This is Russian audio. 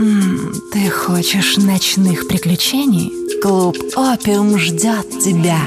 М, Ты хочешь ночных приключений? Клуб «Опиум» ждет тебя.